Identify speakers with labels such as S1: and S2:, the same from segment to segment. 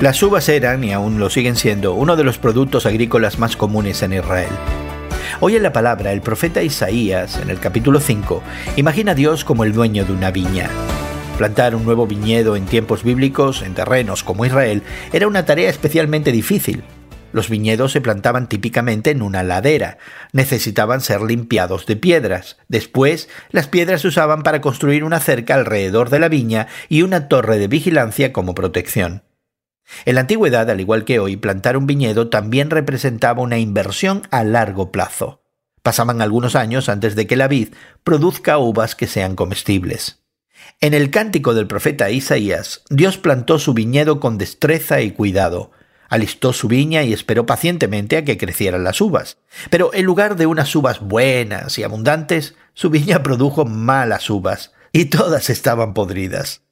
S1: Las uvas eran, y aún lo siguen siendo, uno de los productos agrícolas más comunes en Israel. Hoy en la palabra, el profeta Isaías, en el capítulo 5, imagina a Dios como el dueño de una viña. Plantar un nuevo viñedo en tiempos bíblicos, en terrenos como Israel, era una tarea especialmente difícil. Los viñedos se plantaban típicamente en una ladera, necesitaban ser limpiados de piedras. Después, las piedras se usaban para construir una cerca alrededor de la viña y una torre de vigilancia como protección. En la antigüedad, al igual que hoy, plantar un viñedo también representaba una inversión a largo plazo. Pasaban algunos años antes de que la vid produzca uvas que sean comestibles. En el cántico del profeta Isaías, Dios plantó su viñedo con destreza y cuidado, alistó su viña y esperó pacientemente a que crecieran las uvas. Pero en lugar de unas uvas buenas y abundantes, su viña produjo malas uvas, y todas estaban podridas.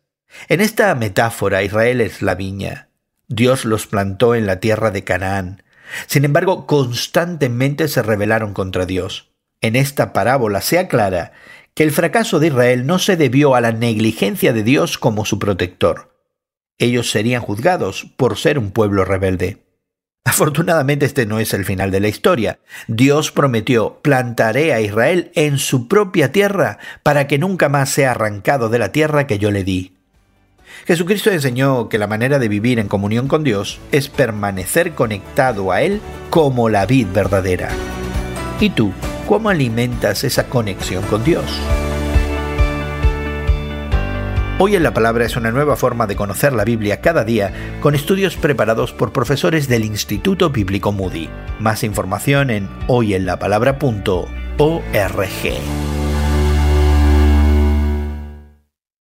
S1: En esta metáfora Israel es la viña, Dios los plantó en la tierra de Canaán. Sin embargo, constantemente se rebelaron contra Dios. En esta parábola se aclara que el fracaso de Israel no se debió a la negligencia de Dios como su protector. Ellos serían juzgados por ser un pueblo rebelde. Afortunadamente este no es el final de la historia. Dios prometió, plantaré a Israel en su propia tierra para que nunca más sea arrancado de la tierra que yo le di. Jesucristo enseñó que la manera de vivir en comunión con Dios es permanecer conectado a Él como la vid verdadera. ¿Y tú, cómo alimentas esa conexión con Dios? Hoy en la Palabra es una nueva forma de conocer la Biblia cada día con estudios preparados por profesores del Instituto Bíblico Moody. Más información en hoyenlapalabra.org.